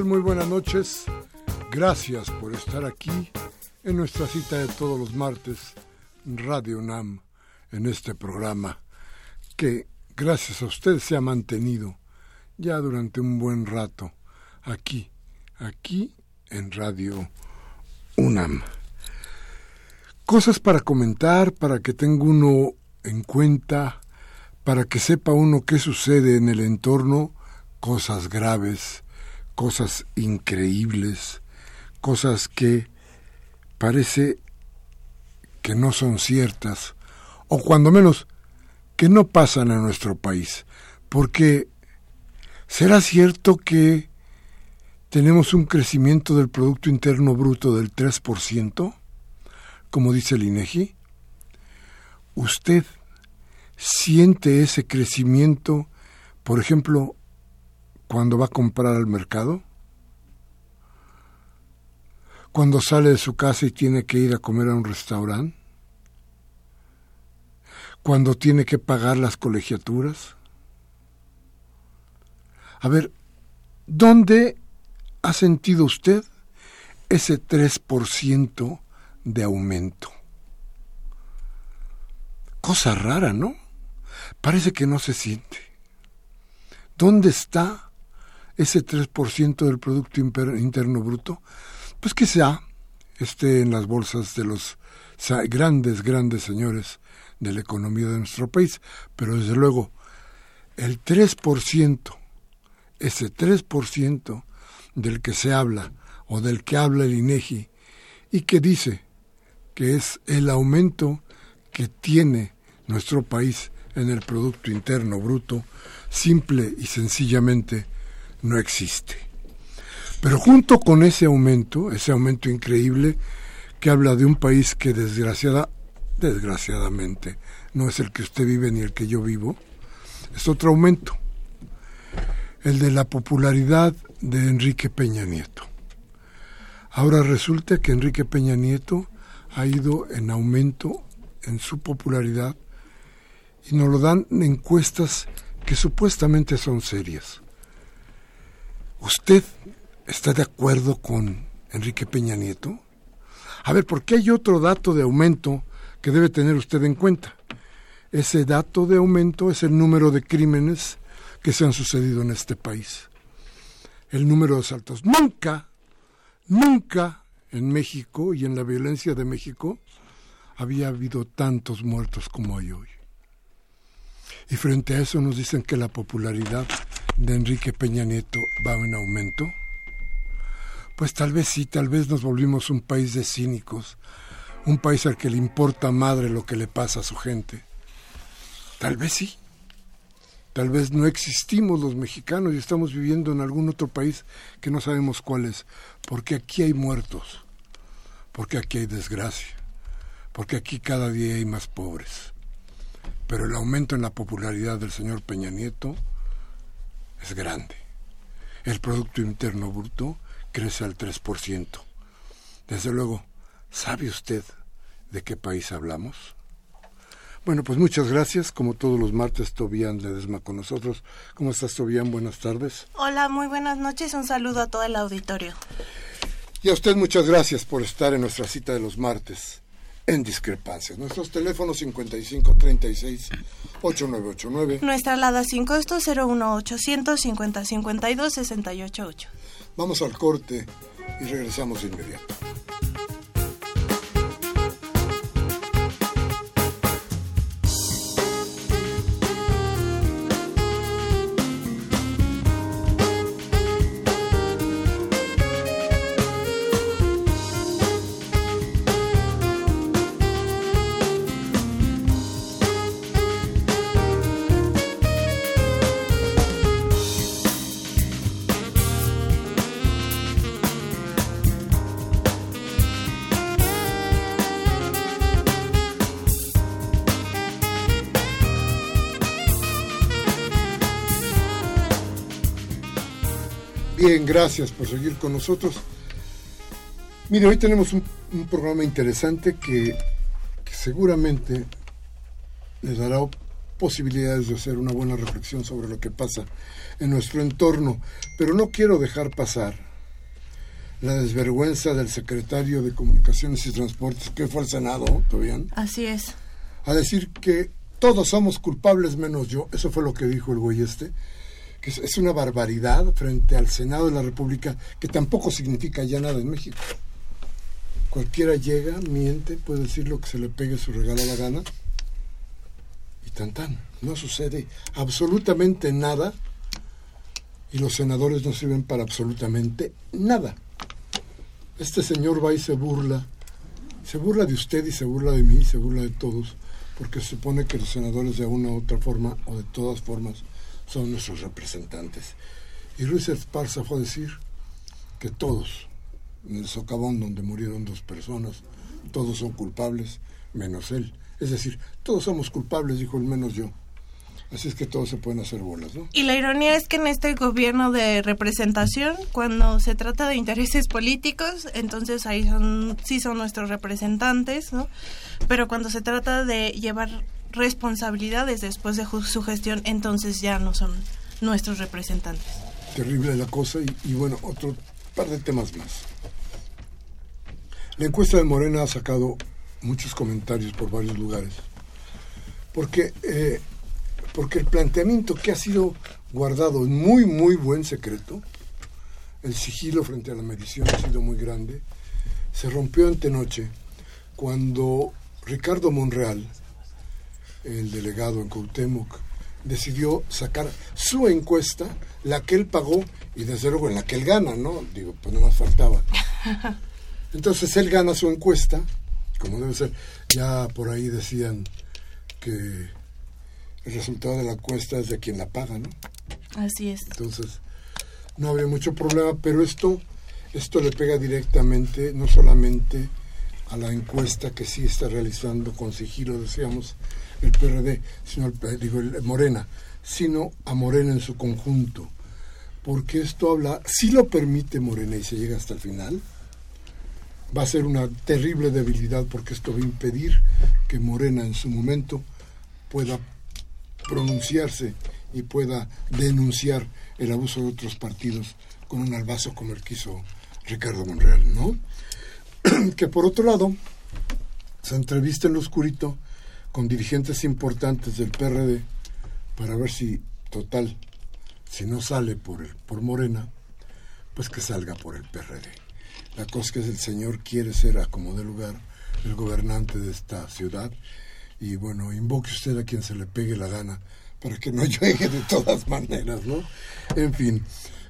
Muy buenas noches. Gracias por estar aquí en nuestra cita de todos los martes, Radio UNAM, en este programa que, gracias a usted, se ha mantenido ya durante un buen rato aquí, aquí en Radio UNAM. Cosas para comentar, para que tenga uno en cuenta, para que sepa uno qué sucede en el entorno, cosas graves, cosas increíbles, cosas que parece que no son ciertas, o cuando menos que no pasan en nuestro país, porque ¿será cierto que tenemos un crecimiento del Producto Interno Bruto del 3%, como dice el INEGI? ¿Usted siente ese crecimiento, por ejemplo, cuando va a comprar al mercado, cuando sale de su casa y tiene que ir a comer a un restaurante, cuando tiene que pagar las colegiaturas. A ver, ¿dónde ha sentido usted ese 3% de aumento? Cosa rara, ¿no? Parece que no se siente. ¿Dónde está ese 3% del Producto Interno Bruto, pues quizá esté en las bolsas de los grandes, grandes señores de la economía de nuestro país, pero desde luego el 3%, ese 3% del que se habla o del que habla el INEGI y que dice que es el aumento que tiene nuestro país en el Producto Interno Bruto, simple y sencillamente no existe. Pero junto con ese aumento, ese aumento increíble que habla de un país que desgraciada, desgraciadamente no es el que usted vive ni el que yo vivo, es otro aumento, el de la popularidad de Enrique Peña Nieto. Ahora resulta que Enrique Peña Nieto ha ido en aumento en su popularidad y nos lo dan encuestas que supuestamente son serias. ¿Usted está de acuerdo con Enrique Peña Nieto? A ver, porque hay otro dato de aumento que debe tener usted en cuenta. Ese dato de aumento es el número de crímenes que se han sucedido en este país. El número de asaltos. Nunca, nunca en México y en la violencia de México había habido tantos muertos como hay hoy. Y frente a eso nos dicen que la popularidad de Enrique Peña Nieto va en aumento? Pues tal vez sí, tal vez nos volvimos un país de cínicos, un país al que le importa madre lo que le pasa a su gente. Tal vez sí. Tal vez no existimos los mexicanos y estamos viviendo en algún otro país que no sabemos cuál es, porque aquí hay muertos, porque aquí hay desgracia, porque aquí cada día hay más pobres. pero el aumento en la popularidad del señor Peña Nieto es grande. El Producto Interno Bruto crece al 3%. Desde luego, ¿sabe usted de qué país hablamos? Bueno, pues muchas gracias. Como todos los martes, Tobián Ledesma con nosotros. ¿Cómo estás, Tobián? Buenas tardes. Hola, muy buenas noches. Un saludo a todo el auditorio. Y a usted muchas gracias por estar en nuestra cita de los martes en discrepancias. Nuestros teléfonos 5536 8989. Nuestra alada sin costo 01800 5052 688. Vamos al corte y regresamos de inmediato. Bien, gracias por seguir con nosotros. Mire, hoy tenemos un, programa interesante que, que, seguramente les dará posibilidades de hacer una buena reflexión sobre lo que pasa en nuestro entorno, pero no quiero dejar pasar la desvergüenza del secretario de Comunicaciones y Transportes, que fue al Senado, ¿todavía? Así es. A decir que todos somos culpables menos yo, eso fue lo que dijo el güey este, que es una barbaridad frente al Senado de la República, que tampoco significa ya nada en México. Cualquiera llega, miente, puede decir lo que se le pegue su regalo a la gana, y tan tan, no sucede absolutamente nada, y los senadores no sirven para absolutamente nada. Este señor va y se burla, se burla de usted y se burla de mí, se burla de todos, porque se supone que los senadores de una u otra forma o de todas formas son nuestros representantes. Y Ruiz Esparza fue a decir que todos, en el socavón donde murieron dos personas, todos son culpables, menos él. Es decir, todos somos culpables, dijo el menos yo. Así es que todos se pueden hacer bolas, ¿no? Y la ironía es que en este gobierno de representación, cuando se trata de intereses políticos, entonces ahí son, sí son nuestros representantes, ¿no? Pero cuando se trata de llevar responsabilidades después de su gestión, entonces ya no son nuestros representantes. Terrible la cosa y, bueno, otro par de temas más. La encuesta de Morena ha sacado muchos comentarios por varios lugares, porque, eh, porque el planteamiento que ha sido guardado en muy, muy buen secreto, el sigilo frente a la medición ha sido muy grande, se rompió antenoche cuando Ricardo Monreal, el delegado en Cuauhtémoc, decidió sacar su encuesta, la que él pagó y desde luego en la que él gana, ¿no? Digo, pues no más faltaba. Entonces él gana su encuesta, como debe ser. Ya por ahí decían que el resultado de la encuesta es de quien la paga, ¿no? Así es. Entonces, no habría mucho problema, pero esto, esto le pega directamente, no solamente a la encuesta que sí está realizando con sigilo, decíamos, el PRD, sino el, digo, el Morena, sino a Morena en su conjunto. Porque esto habla, si lo permite Morena y se llega hasta el final, va a ser una terrible debilidad porque esto va a impedir que Morena en su momento pueda pronunciarse y pueda denunciar el abuso de otros partidos con un albazo como el que hizo Ricardo Monreal, ¿no? que por otro lado se entrevista en lo oscurito con dirigentes importantes del PRD para ver si, total, si no sale por, el, por Morena, pues que salga por el PRD. La cosa es que el señor quiere ser a como de lugar el gobernante de esta ciudad y bueno, invoque usted a quien se le pegue la gana para que no llegue de todas maneras, ¿no? En fin.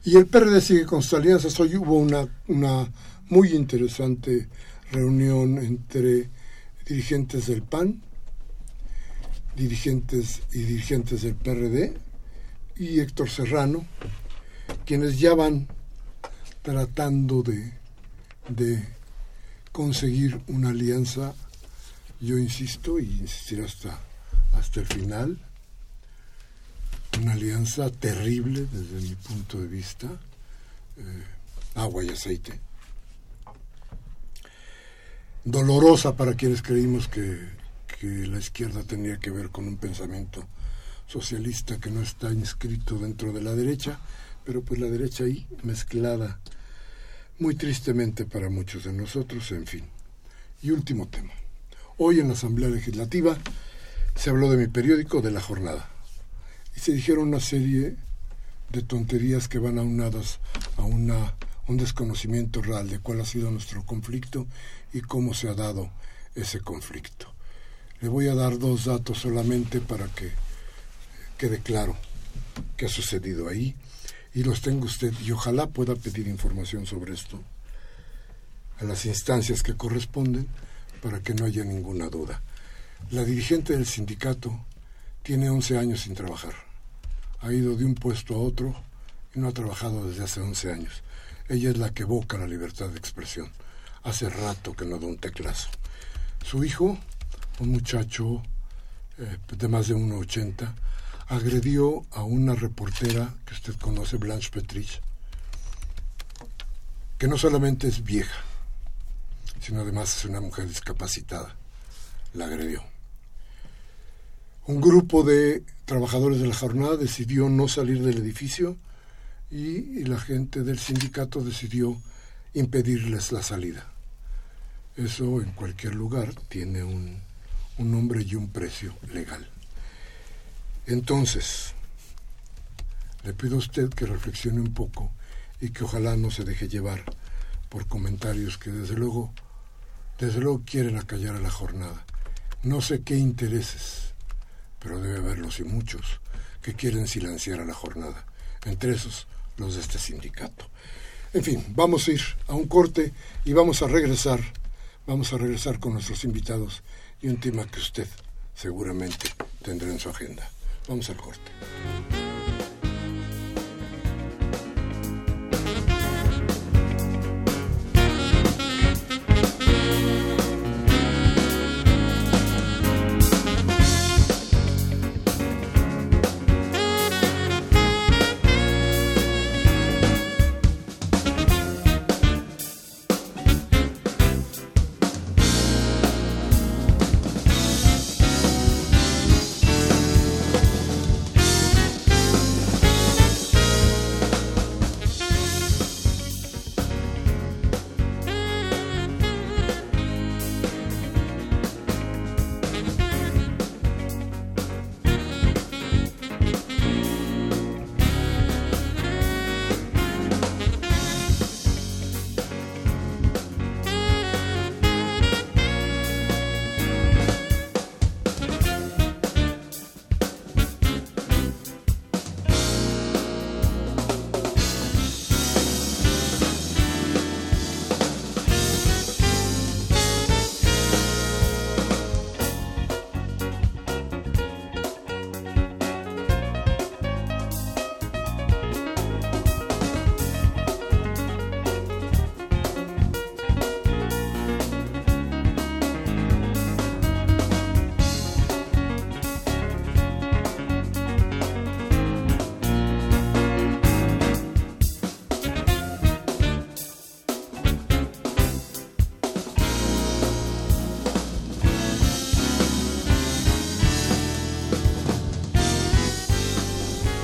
Y el PRD sigue con sus alianzas. Hoy hubo una, una muy interesante reunión entre dirigentes del PAN, dirigentes y dirigentes del PRD y Héctor Serrano, quienes ya van tratando de, de conseguir una alianza, yo insisto y insistiré hasta, hasta el final. Una alianza terrible desde mi punto de vista. Eh, agua y aceite. Dolorosa para quienes creímos que, que la izquierda tenía que ver con un pensamiento socialista que no está inscrito dentro de la derecha, pero pues la derecha ahí mezclada muy tristemente para muchos de nosotros, en fin. Y último tema. Hoy en la Asamblea Legislativa se habló de mi periódico de la jornada y se dijeron una serie de tonterías que van aunadas a una, un desconocimiento real de cuál ha sido nuestro conflicto y cómo se ha dado ese conflicto. Le voy a dar dos datos solamente para que quede claro qué ha sucedido ahí y los tenga usted y ojalá pueda pedir información sobre esto a las instancias que corresponden para que no haya ninguna duda. La dirigente del sindicato tiene 11 años sin trabajar. Ha ido de un puesto a otro y no ha trabajado desde hace 11 años. Ella es la que evoca la libertad de expresión. Hace rato que no da un teclazo. Su hijo, un muchacho eh, de más de 1,80, agredió a una reportera que usted conoce, Blanche Petrich, que no solamente es vieja, sino además es una mujer discapacitada. La agredió. Un grupo de trabajadores de la jornada decidió no salir del edificio y, la gente del sindicato decidió impedirles la salida. Eso en cualquier lugar tiene un, un nombre y un precio legal. Entonces, le pido a usted que reflexione un poco y que ojalá no se deje llevar por comentarios que desde luego, desde luego quieren acallar a la jornada. No sé qué intereses, pero debe haberlos y muchos que quieren silenciar a la jornada, entre esos los de este sindicato. En fin, vamos a ir a un corte y vamos a regresar, vamos a regresar con nuestros invitados y un tema que usted seguramente tendrá en su agenda. Vamos al corte.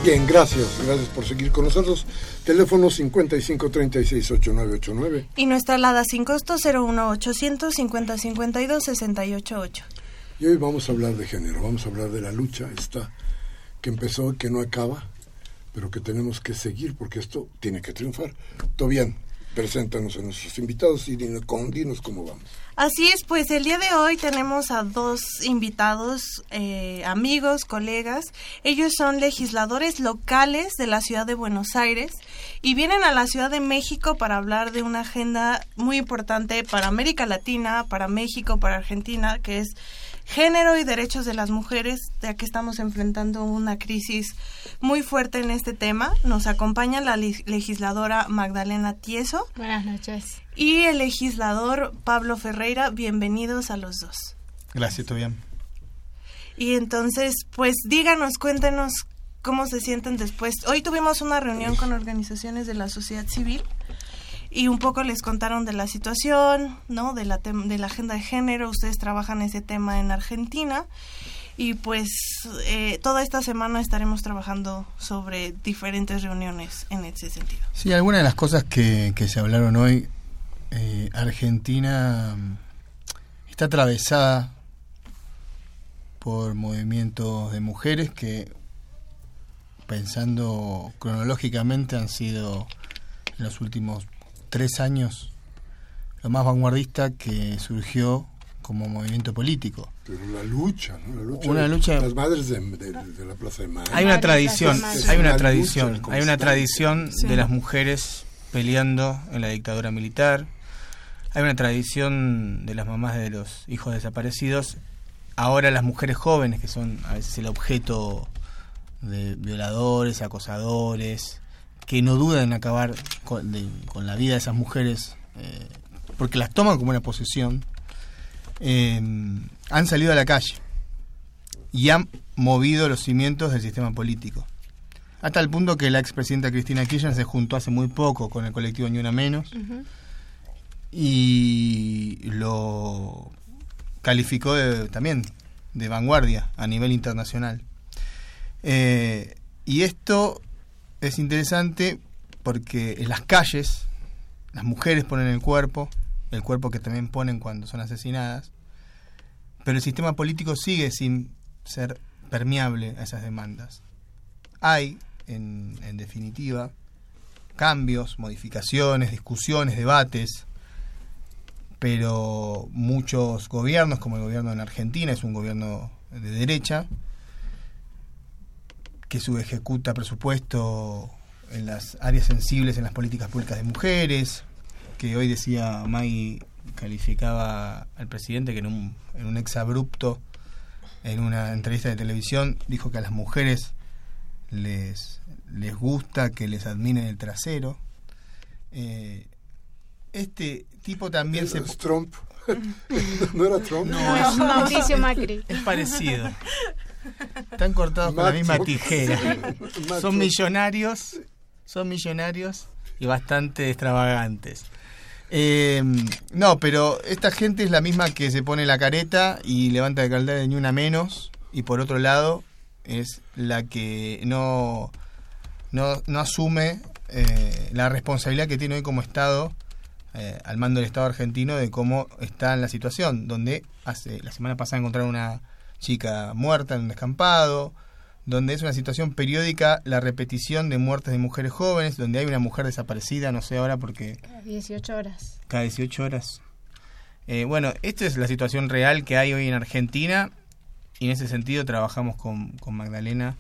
Bien, gracias, gracias por seguir con nosotros. Teléfono 55368989. Y nuestra alada sin costo 01800 5052 688. Y hoy vamos a hablar de género, vamos a hablar de la lucha esta que empezó y que no acaba, pero que tenemos que seguir porque esto tiene que triunfar. Todo bien, preséntanos a nuestros invitados y dinos, dinos cómo vamos. Así es, pues el día de hoy tenemos a dos invitados, eh, amigos, colegas. Ellos son legisladores locales de la ciudad de Buenos Aires y vienen a la Ciudad de México para hablar de una agenda muy importante para América Latina, para México, para Argentina, que es género y derechos de las mujeres, ya que estamos enfrentando una crisis muy fuerte en este tema. Nos acompaña la legisladora Magdalena Tieso. Buenas noches. Y el legislador Pablo Ferreira. Bienvenidos a los dos. Gracias, todo bien. Y entonces, pues díganos, cuéntenos cómo se sienten después. Hoy tuvimos una reunión con organizaciones de la sociedad civil y un poco les contaron de la situación, ¿no? De la, de la agenda de género. Ustedes trabajan ese tema en Argentina y pues eh, toda esta semana estaremos trabajando sobre diferentes reuniones en ese sentido. Sí, algunas de las cosas que, que se hablaron hoy, eh, Argentina mm, está atravesada por movimientos de mujeres que, pensando cronológicamente, han sido en los últimos tres años lo más vanguardista que surgió como movimiento político. Pero la lucha, ¿no? La lucha, Una de- lucha- Las madres de, de- de la Plaza de Mayo. Hay una tradición, hay una tradición, hay una tradición de las mujeres peleando en la dictadura militar. Hay una tradición de las mamás de los hijos desaparecidos. Ahora las mujeres jóvenes, que son a veces el objeto de violadores, acosadores, que no dudan en acabar con, de- con la vida de esas mujeres, eh, porque las toman como una posesión, eh, han salido a la calle y han movido los cimientos del sistema político. Hasta el punto que la expresidenta Cristina Kirchner se juntó hace muy poco con el colectivo Ni Una Menos y lo calificó de- también de vanguardia a nivel internacional. Eh, y esto es interesante porque en las calles las mujeres ponen el cuerpo, el cuerpo que también ponen cuando son asesinadas, pero el sistema político sigue sin ser permeable a esas demandas. Hay, en, en definitiva, cambios, modificaciones, discusiones, debates, pero muchos gobiernos, como el gobierno en Argentina, es un gobierno de derecha, que subejecuta presupuesto en las áreas sensibles en las políticas públicas de mujeres, que hoy decía Maggie, calificaba al presidente que en un, en un exabrupto, en una entrevista de televisión, dijo que a las mujeres les, les gusta que les admiren el trasero. Eh, este tipo también se... Trump. ¿No era Trump? No, es, Mauricio Macri. es parecido. Están cortados con la misma tijera. Son millonarios, son millonarios y bastante extravagantes. Eh, no, pero esta gente es la misma que se pone la careta y levanta de caldera de ni una menos, y por otro lado es la que no, no, no asume eh, la responsabilidad que tiene hoy como Estado, eh, al mando del Estado argentino, de cómo está la situación, donde hace la semana pasada encontraron una chica muerta en un descampado, donde es una situación periódica la repetición de muertes de mujeres jóvenes, donde hay una mujer desaparecida, no sé ahora porque 18 horas. cada 18 horas. Eh, bueno, esta es la situación real que hay hoy en Argentina y en ese sentido trabajamos con, con Magdalena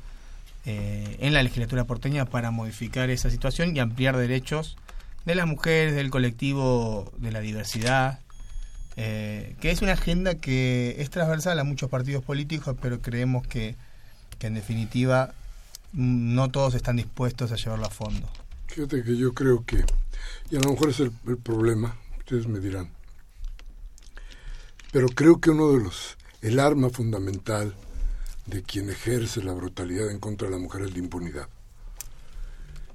eh, en la legislatura porteña para modificar esa situación y ampliar derechos de las mujeres, del colectivo de la diversidad, eh, que es una agenda que es transversal a muchos partidos políticos, pero creemos que, que en definitiva mm, no todos están dispuestos a llevarlo a fondo. Fíjate que yo creo que, y a lo mejor es el, el problema, ustedes me dirán, pero creo que uno de los, el arma fundamental de quien ejerce la brutalidad en contra de la mujer es la impunidad.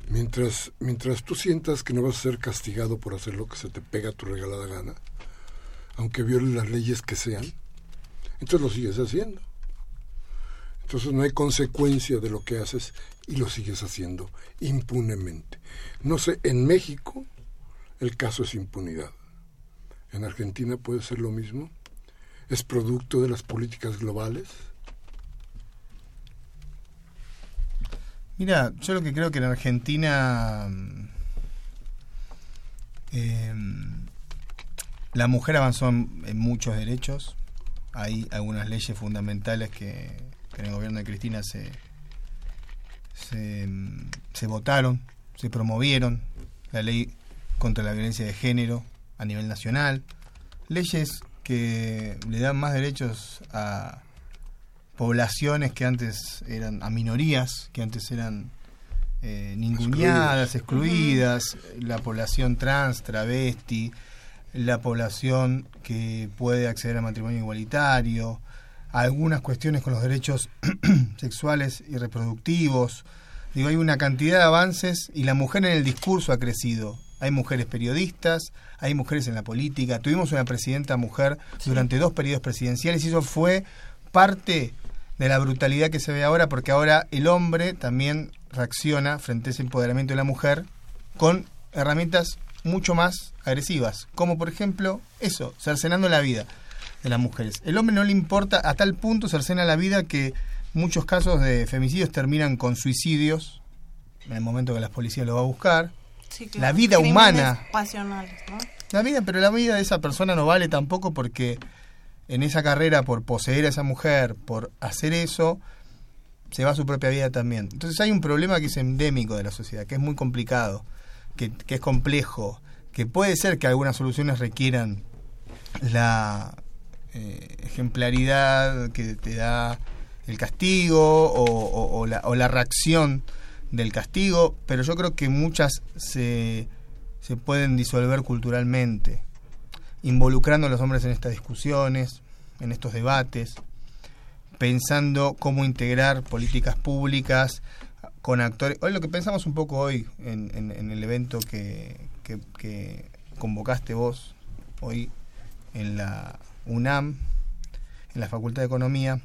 Mientras, mientras tú sientas que no vas a ser castigado por hacer lo que se te pega a tu regalada gana, aunque violes las leyes que sean, entonces lo sigues haciendo. Entonces no hay consecuencia de lo que haces y lo sigues haciendo impunemente. No sé, en México el caso es impunidad. En Argentina puede ser lo mismo. Es producto de las políticas globales. Mira, yo lo que creo que en Argentina mm, eh, la mujer avanzó en, muchos derechos. Hay algunas leyes fundamentales que, que en el gobierno de Cristina se, se, mm, se votaron, se promovieron. La ley contra la violencia de género a nivel nacional. Leyes que le dan más derechos a poblaciones que antes eran, a minorías que antes eran eh, ninguneadas, excluidas, la población trans, travesti, la población que puede acceder al matrimonio igualitario, algunas cuestiones con los derechos sexuales y reproductivos. Digo, hay una cantidad de avances y la mujer en el discurso ha crecido. Hay mujeres periodistas, hay mujeres en la política. Tuvimos una presidenta mujer durante dos periodos presidenciales y eso fue parte de la brutalidad que se ve ahora porque ahora el hombre también reacciona frente a ese empoderamiento de la mujer con herramientas mucho más agresivas, como por ejemplo eso, cercenando la vida de las mujeres. El hombre no le importa a tal punto cercena la vida que muchos casos de femicidios terminan con suicidios en el momento que la policía lo va a buscar. Sí, La vida Crímenes humana. Pasionales, ¿no? La vida, pero la vida de esa persona no vale tampoco porque en esa carrera, por poseer a esa mujer, por hacer eso, se va su propia vida también. Entonces hay un problema que es endémico de la sociedad, que es muy complicado, que, es complejo, que puede ser que algunas soluciones requieran la eh, ejemplaridad que te da el castigo o, la, reacción del castigo, pero yo creo que muchas se pueden disolver culturalmente, involucrando a los hombres en estas discusiones, en estos debates, pensando cómo integrar políticas públicas con actores. Hoy lo que pensamos un poco hoy en, el evento que, convocaste vos hoy en la UNAM, en la Facultad de Economía,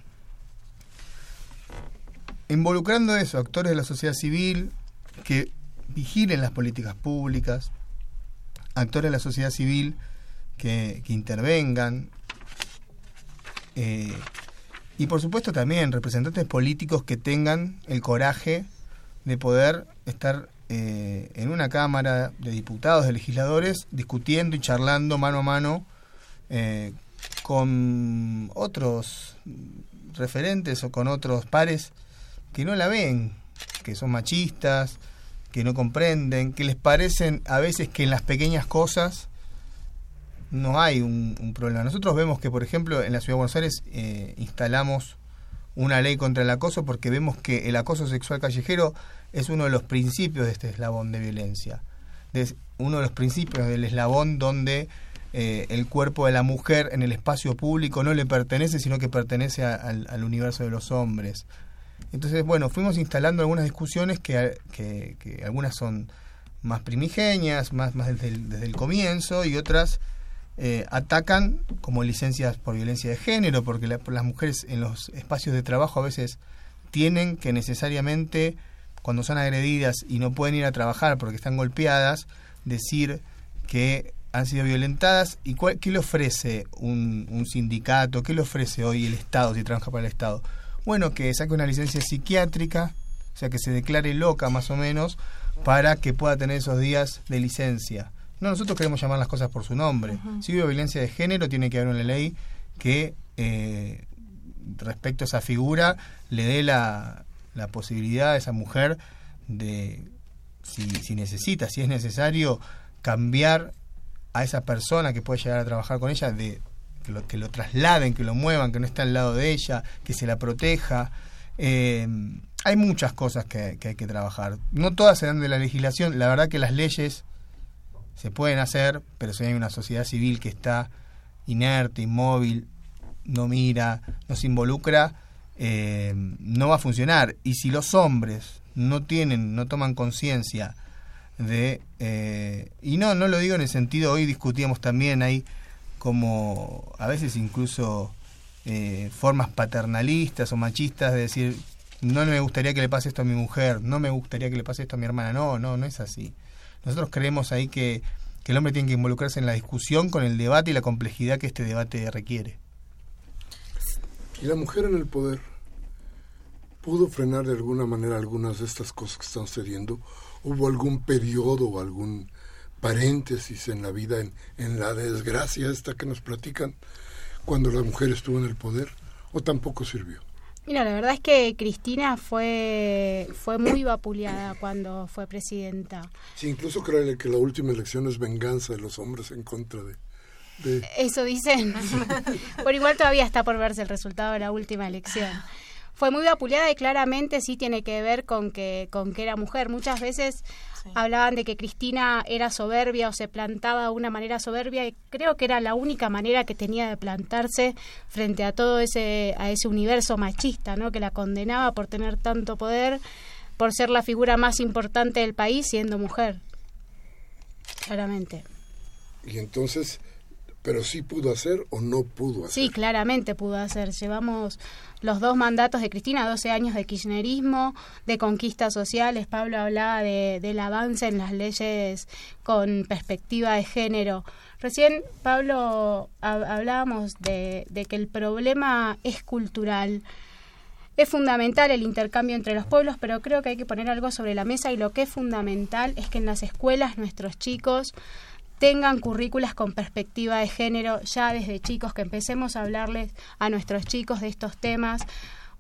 involucrando eso, actores de la sociedad civil que vigilen las políticas públicas, actores de la sociedad civil que intervengan, eh, y por supuesto también representantes políticos que tengan el coraje de poder estar eh, en una Cámara de Diputados, de legisladores, discutiendo y charlando mano a mano eh, con otros referentes o con otros pares que no la ven, que son machistas, que no comprenden, que les parecen a veces que en las pequeñas cosas no hay un, problema. Nosotros vemos que, por ejemplo, en la Ciudad de Buenos Aires eh, instalamos una ley contra el acoso porque vemos que el acoso sexual callejero es uno de los principios de este eslabón de violencia. Es uno de los principios del eslabón donde eh, el cuerpo de la mujer en el espacio público no le pertenece, sino que pertenece al, universo de los hombres. Entonces, bueno, fuimos instalando algunas discusiones que, que- que algunas son más primigenias, más, más desde el comienzo, y otras eh, atacan como licencias por violencia de género, porque la- las mujeres en los espacios de trabajo a veces tienen que necesariamente, cuando son agredidas y no pueden ir a trabajar porque están golpeadas, decir que han sido violentadas y cuál- qué le ofrece un, un sindicato, qué le ofrece hoy el Estado si trabaja para el Estado. Bueno, que saque una licencia psiquiátrica, o sea, que se declare loca más o menos, para que pueda tener esos días de licencia. No, nosotros queremos llamar las cosas por su nombre. Si hubo violencia de género, tiene que haber una ley que eh, respecto a esa figura le dé la, la posibilidad a esa mujer de, si, si necesita, si es necesario, cambiar a esa persona que puede llegar a trabajar con ella, de que lo, que lo trasladen, que lo muevan, que no esté al lado de ella, que se la proteja. Eh, hay muchas cosas que, que hay que trabajar. No todas se dan de la legislación. La verdad que las leyes se pueden hacer, pero si hay una sociedad civil que está inerte, inmóvil, no mira, no se involucra, eh, no va a funcionar. Y si los hombres no tienen, no toman conciencia de... eh, y no, no lo digo en el sentido, hoy discutíamos también, hay como a veces incluso eh, formas paternalistas o machistas de decir, no me gustaría que le pase esto a mi mujer, no me gustaría que le pase esto a mi hermana. No, no, no es así. Nosotros creemos ahí que, el hombre tiene que involucrarse en la discusión con el debate y la complejidad que este debate requiere. Y la mujer en el poder pudo frenar de alguna manera algunas de estas cosas que están sucediendo. ¿Hubo algún periodo o algún paréntesis en la vida, en, en la desgracia esta que nos platican, cuando la mujer estuvo en el poder? ¿O tampoco sirvió? Mira, la verdad es que Cristina fue, fue muy vapuleada cuando fue presidenta. Sí, incluso creo que la última elección es venganza de los hombres en contra de... de Eso dicen. por igual todavía está por verse el resultado de la última elección. Fue muy vapuleada y claramente sí tiene que ver con que, con que era mujer. Muchas veces hablaban de que Cristina era soberbia o se plantaba de una manera soberbia y creo que era la única manera que tenía de plantarse frente a todo ese, a ese universo machista, ¿no? que la condenaba por tener tanto poder, por ser la figura más importante del país siendo mujer. Claramente. Y entonces pero sí pudo hacer o no pudo hacer. Sí, claramente pudo hacer. Llevamos los dos mandatos de Cristina, 12 años de kirchnerismo, de conquistas sociales. Pablo hablaba de, del avance en las leyes con perspectiva de género. Recién, Pablo, hablábamos de, de que el problema es cultural. Es fundamental el intercambio entre los pueblos, pero creo que hay que poner algo sobre la mesa y lo que es fundamental es que en las escuelas nuestros chicos tengan currículas con perspectiva de género ya desde chicos, que empecemos a hablarles a nuestros chicos de estos temas.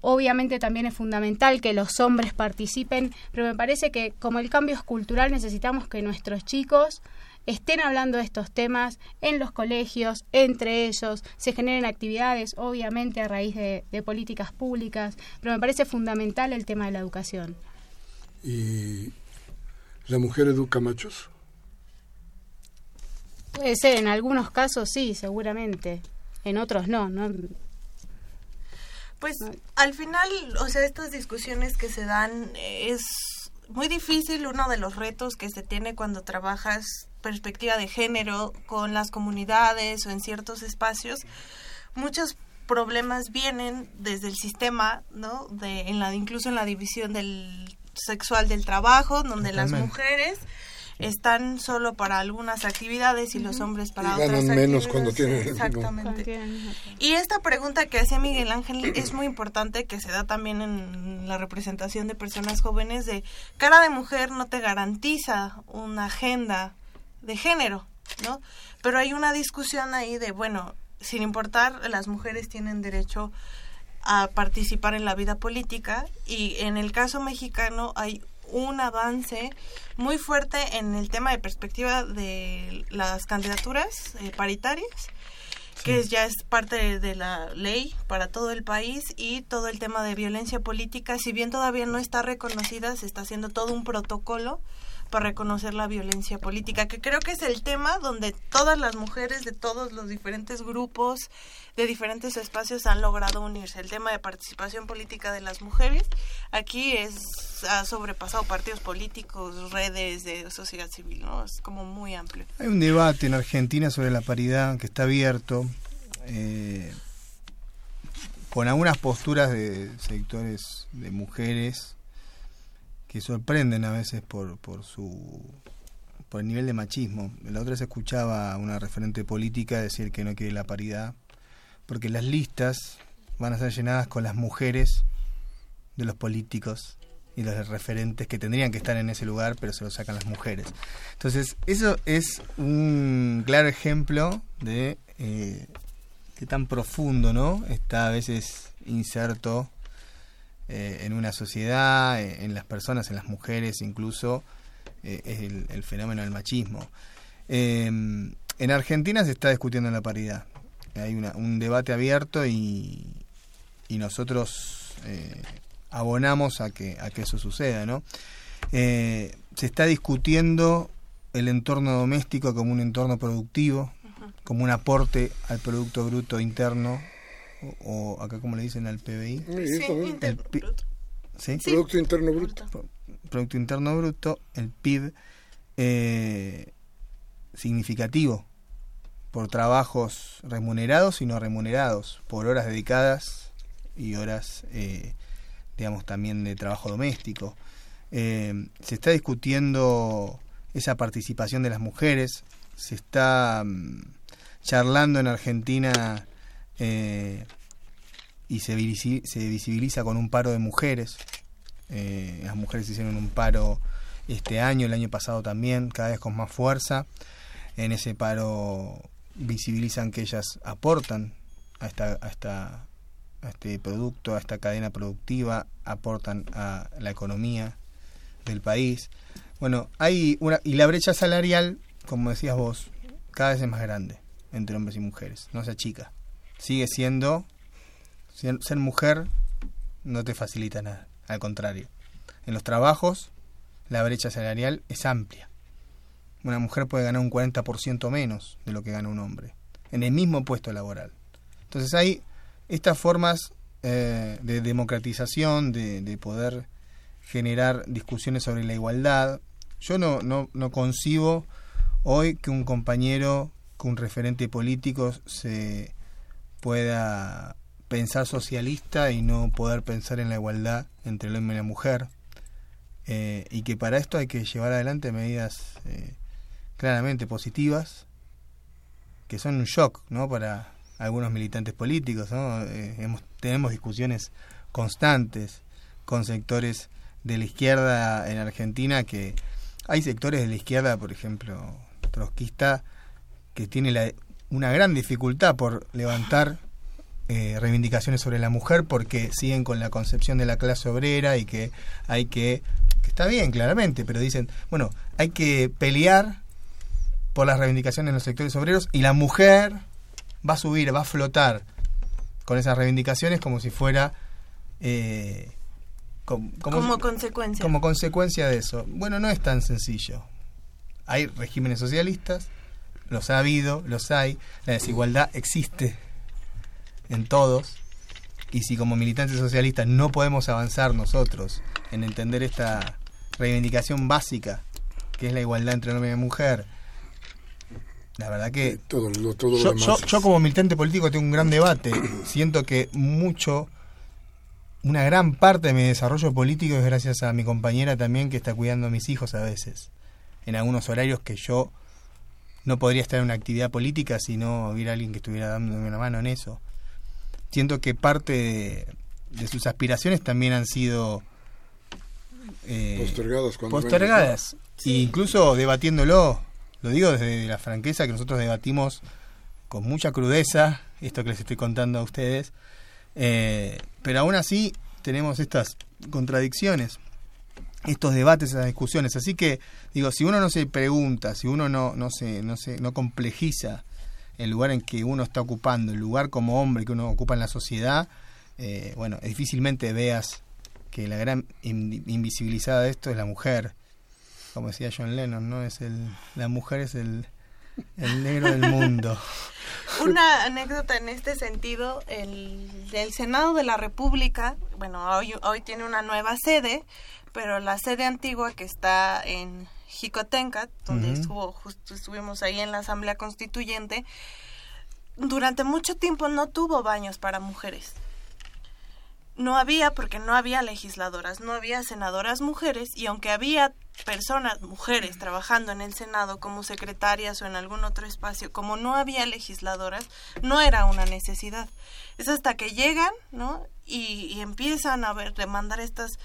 Obviamente también es fundamental que los hombres participen, pero me parece que como el cambio es cultural necesitamos que nuestros chicos estén hablando de estos temas en los colegios, entre ellos, se generen actividades, obviamente a raíz de, políticas públicas, pero me parece fundamental el tema de la educación. ¿Y la mujer educa machos? Puede ser, en algunos casos sí, seguramente. En otros no, ¿no? Pues al final, o sea, estas discusiones que se dan eh, es muy difícil. Uno de los retos que se tiene cuando trabajas perspectiva de género con las comunidades o en ciertos espacios, muchos problemas vienen desde el sistema, ¿no? De, en la, incluso en la división del sexual del trabajo, donde las mujeres están solo para algunas actividades y los hombres para y ganan menos cuando tienen exactamente. Y esta pregunta que hacía Miguel Ángel es muy importante que se da también en la representación de personas jóvenes de cara de mujer no te garantiza una agenda de género no pero hay una discusión ahí de bueno sin importar las mujeres tienen derecho a participar en la vida política y en el caso mexicano hay un avance muy fuerte en el tema de perspectiva de las candidaturas eh, paritarias que ya es parte de, la ley para todo el país y todo el tema de violencia política, si bien todavía no está reconocida, se está haciendo todo un protocolo para reconocer la violencia política, que creo que es el tema donde todas las mujeres de todos los diferentes grupos, de diferentes espacios han logrado unirse. El tema de participación política de las mujeres aquí es ha sobrepasado partidos políticos, redes de sociedad civil, ¿no? Es como muy amplio. Hay un debate en Argentina sobre la paridad que está abierto. Eh, con algunas posturas de sectores de mujeres que sorprenden a veces por, por su por el nivel de machismo. La otra se escuchaba a una referente política decir que no quiere la paridad, porque las listas van a ser llenadas con las mujeres de los políticos y los referentes que tendrían que estar en ese lugar, pero se lo sacan las mujeres. Entonces, eso es un claro ejemplo de eh, qué tan profundo ¿no? está a veces inserto eh, en una sociedad, eh, en las personas, en las mujeres incluso, eh, es el, fenómeno del machismo. en Argentina se está discutiendo la paridad. Hay un debate abierto y, y nosotros abonamos a que, a que eso suceda. ¿no? se está discutiendo el entorno doméstico como un entorno productivo, como un aporte al Producto Bruto Interno o, acá como le dicen al PBI. Sí, Producto Interno Bruto. Producto Interno Bruto, el PIB eh, significativo por trabajos remunerados y no remunerados, por horas dedicadas y horas, eh, digamos, también de trabajo doméstico. Eh, se está discutiendo esa participación de las mujeres, se está mm, charlando en Argentina eh, y se, visibiliza con un paro de mujeres. Las mujeres hicieron un paro este año, el año pasado también, cada vez con más fuerza. En ese paro visibilizan que ellas aportan a, esta, a, esta, a este producto, a esta cadena productiva, aportan a la economía del país. Bueno, hay una. Y la brecha salarial, como decías vos, cada vez es más grande entre hombres y mujeres, no se achica sigue siendo ser, mujer no te facilita nada, al contrario. En los trabajos, la brecha salarial es amplia. Una mujer puede ganar un 40% menos de lo que gana un hombre, en el mismo puesto laboral. Entonces hay estas formas eh, de democratización, de, de, poder generar discusiones sobre la igualdad. Yo no, no, no concibo hoy que un compañero, que un referente político se pueda pensar socialista y no poder pensar en la igualdad entre el hombre y la mujer. Eh, y que para esto hay que llevar adelante medidas eh, claramente positivas, que son un shock ¿no? para algunos militantes políticos. ¿no? Eh, hemos, tenemos discusiones constantes con sectores de la izquierda en Argentina que hay sectores de la izquierda, por ejemplo, trotskista, que tiene la, una gran dificultad por levantar eh, reivindicaciones sobre la mujer porque siguen con la concepción de la clase obrera y que hay que, que está bien claramente, pero dicen, bueno, hay que pelear por las reivindicaciones en los sectores obreros y la mujer va a subir, va a flotar con esas reivindicaciones como si fuera... Eh, como, como, consecuencia. Como consecuencia de eso. Bueno, no es tan sencillo. Hay regímenes socialistas, los ha habido, los hay, la desigualdad existe en todos, y si como militantes socialistas no podemos avanzar nosotros en entender esta reivindicación básica, que es la igualdad entre hombre y mujer, la verdad que todo, todo yo, yo, yo, como militante político tengo un gran debate. Siento que mucho, una gran parte de mi desarrollo político es gracias a mi compañera también que está cuidando a mis hijos a veces, en algunos horarios que yo no podría estar en una actividad política si no hubiera alguien que estuviera dándome una mano en eso siento que parte de, sus aspiraciones también han sido eh, postergadas. postergadas. incluso debatiéndolo, lo digo desde la franqueza que nosotros debatimos con mucha crudeza esto que les estoy contando a ustedes, eh, pero aún así tenemos estas contradicciones, estos debates, esas discusiones. Así que digo, si uno no se pregunta, si uno no no se no se no complejiza el lugar en que uno está ocupando, el lugar como hombre que uno ocupa en la sociedad, eh, bueno, difícilmente veas que la gran invisibilizada de esto es la mujer. Como decía John Lennon, ¿no? Es el, la mujer es el, el negro del mundo. Una anécdota en este sentido, el, el Senado de la República, bueno, hoy, hoy tiene una nueva sede, pero la sede antigua que está en Jicotencat, donde estuvo, justo estuvimos ahí en la Asamblea Constituyente, durante mucho tiempo no tuvo baños para mujeres. No había porque no había legisladoras, no había senadoras mujeres y aunque había personas, mujeres, trabajando en el Senado como secretarias o en algún otro espacio, como no había legisladoras, no era una necesidad. Es hasta que llegan, ¿no? Y, empiezan a ver, demandar estas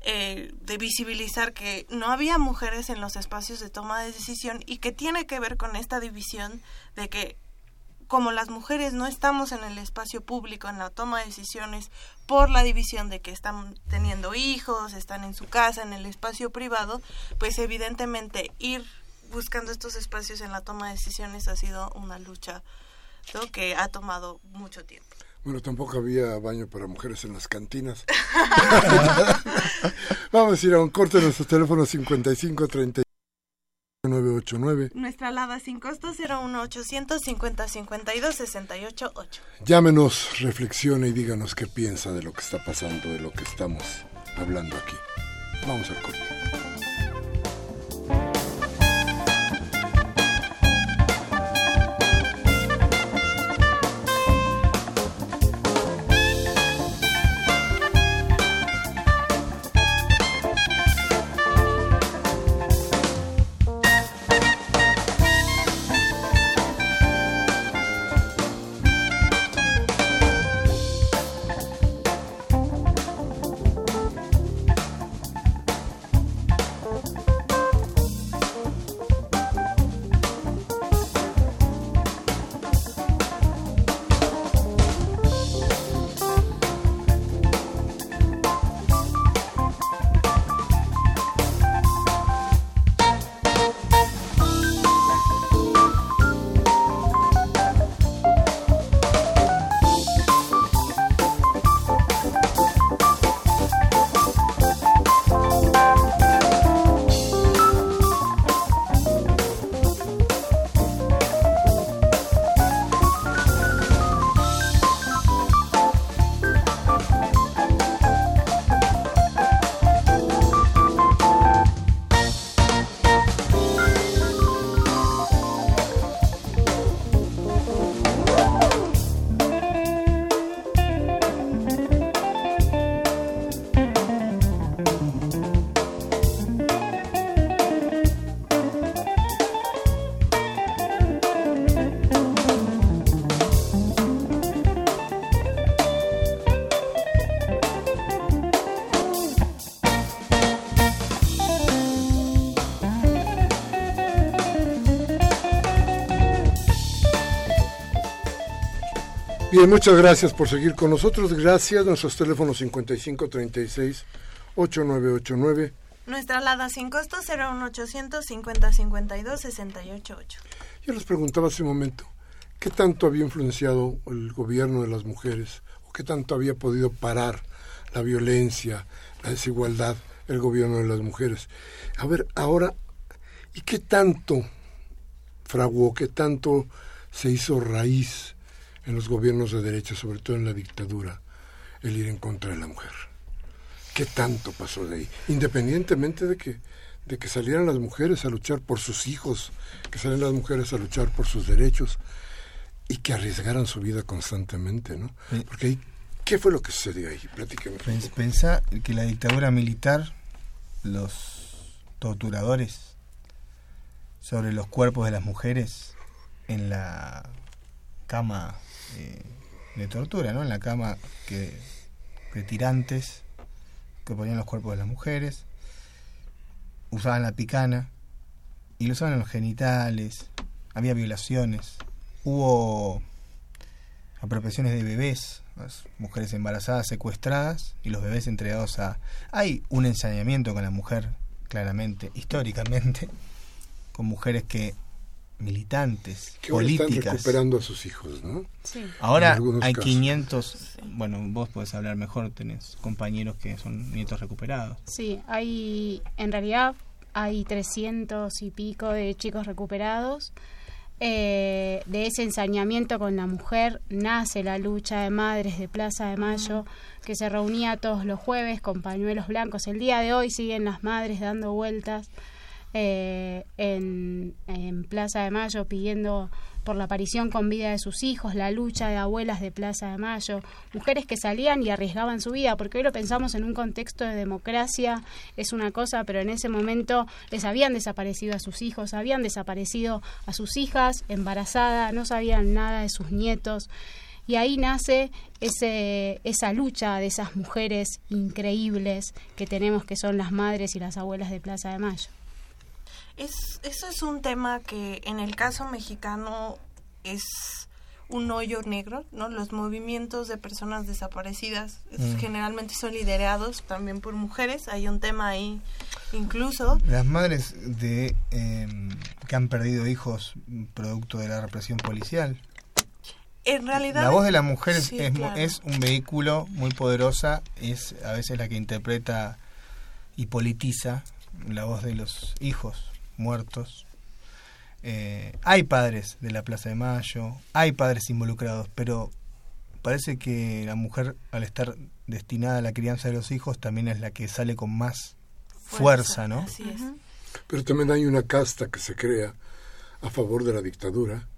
eh, de visibilizar que no había mujeres en los espacios de toma de decisión y que tiene que ver con esta división de que como las mujeres no estamos en el espacio público en la toma de decisiones por la división de que están teniendo hijos, están en su casa, en el espacio privado, pues evidentemente ir buscando estos espacios en la toma de decisiones ha sido una lucha que ha tomado mucho tiempo. Bueno, tampoco había baño para mujeres en las cantinas. Vamos a ir a un corte de nuestros teléfonos 55 989. Nuestra alada sin costo 01800 50 52 68 8. Llámenos, reflexione y díganos qué piensa de lo que está pasando, de lo que estamos hablando aquí. Vamos al corte. Bien, muchas gracias por seguir con nosotros. Gracias. Nuestros teléfonos 5536 8989. Nuestra alada sin costo 01800 5052 688. Yo les preguntaba hace un momento, ¿qué tanto había influenciado el gobierno de las mujeres? ¿O qué tanto había podido parar la violencia, la desigualdad, el gobierno de las mujeres? A ver, ahora, ¿y qué tanto fraguó, qué tanto se hizo raíz en los gobiernos de derecha, sobre todo en la dictadura, el ir en contra de la mujer? ¿Qué tanto pasó de ahí? Independientemente de que, de que salieran las mujeres a luchar por sus hijos, que salieran las mujeres a luchar por sus derechos y que arriesgaran su vida constantemente, ¿no? Porque ahí, ¿qué fue lo que sucedió ahí? Platíqueme. Pensá que la dictadura militar, los torturadores sobre los cuerpos de las mujeres en la cama eh, de tortura, ¿no? En la cama que de tirantes que ponían los cuerpos de las mujeres, usaban la picana y lo usaban en los genitales, había violaciones, hubo apropiaciones de bebés, las mujeres embarazadas secuestradas y los bebés entregados a... Hay un ensañamiento con la mujer, claramente, históricamente, con mujeres que militantes, que políticas. están recuperando a sus hijos, ¿no? Sí. Ahora hay 500, bueno, vos podés hablar mejor, tenés compañeros que son nietos recuperados. Sí, hay, en realidad hay 300 y pico de chicos recuperados. Eh, de ese ensañamiento con la mujer nace la lucha de madres de Plaza de Mayo, que se reunía todos los jueves con pañuelos blancos. El día de hoy siguen las madres dando vueltas eh, en, Plaza de Mayo pidiendo por la aparición con vida de sus hijos, la lucha de abuelas de Plaza de Mayo, mujeres que salían y arriesgaban su vida, porque hoy lo pensamos en un contexto de democracia, es una cosa, pero en ese momento les habían desaparecido a sus hijos, habían desaparecido a sus hijas embarazadas, no sabían nada de sus nietos. Y ahí nace ese, esa lucha de esas mujeres increíbles que tenemos, que son las madres y las abuelas de Plaza de Mayo. Es, eso es un tema que en el caso mexicano es un hoyo negro, ¿no? Los movimientos de personas desaparecidas mm. generalmente son liderados también por mujeres. Hay un tema ahí incluso. Las madres de em, que han perdido hijos producto de la represión policial. En realidad la voz de la mujer es, es, un vehículo muy poderosa, es a veces la que interpreta y politiza la voz de los hijos muertos. Eh, hay padres de la Plaza de Mayo, hay padres involucrados, pero parece que la mujer, al estar destinada a la crianza de los hijos, también es la que sale con más fuerza, ¿no? Pero también hay una casta que se crea a favor de la dictadura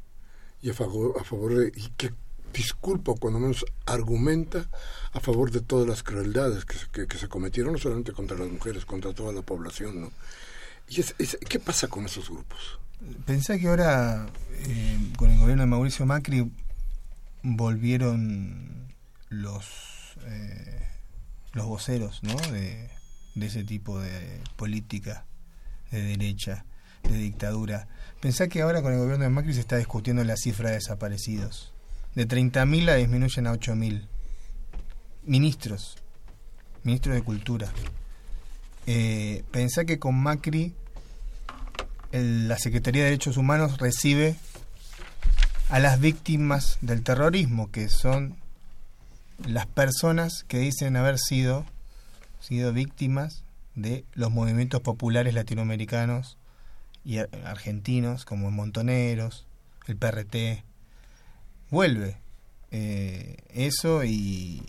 y a favor, a favor de... Y que disculpa, cuando menos argumenta a favor de todas las crueldades que que, que se cometieron, no solamente contra las mujeres, contra toda la población, ¿no? ¿Y qué pasa con esos grupos? Pensé que ahora, eh, con el gobierno de Mauricio Macri, volvieron los, eh, los voceros ¿no? de, ese tipo de política de derecha, de dictadura. Pensé que ahora con el gobierno de Macri se está discutiendo la cifra de desaparecidos. De 30.000 la disminuyen a 8.000. Ministros, ministros de Cultura, eh, pensá que con Macri la Secretaría de Derechos Humanos recibe a las víctimas del terrorismo, que son las personas que dicen haber sido, sido víctimas de los movimientos populares latinoamericanos y argentinos, como Montoneros, el PRT. Vuelve eh, eso y,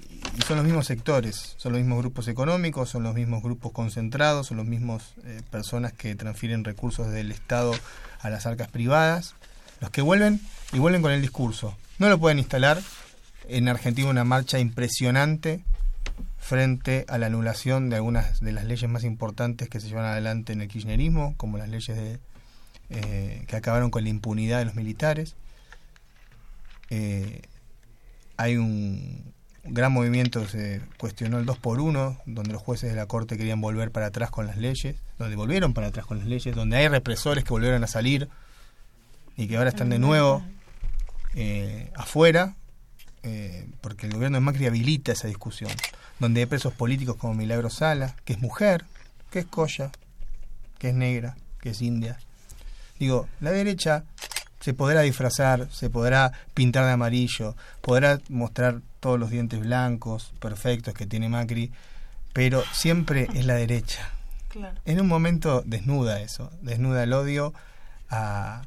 son los mismos sectores, son los mismos grupos económicos, son los mismos grupos concentrados, son los mismos eh, personas que transfieren recursos del Estado a las arcas privadas, los que vuelven y vuelven con el discurso. No lo pueden instalar en Argentina una marcha impresionante frente a la anulación de algunas de las leyes más importantes que se llevan adelante en el kirchnerismo, como las leyes de, eh, que acabaron con la impunidad de los militares. Hay un gran movimiento, se cuestionó el 2 por 1 donde los jueces de la Corte querían volver para atrás con las leyes, donde volvieron para atrás con las leyes, donde hay represores que volvieron a salir y que ahora están de nuevo eh, afuera eh, porque el gobierno de Macri habilita esa discusión, donde hay presos políticos como Milagro Sala, que es mujer, que es coya, que es negra, que es india. Digo, la derecha se podrá disfrazar, se podrá pintar de amarillo, podrá mostrar todos los dientes blancos, perfectos que tiene Macri, pero siempre es la derecha. En un momento desnuda eso, desnuda el odio a,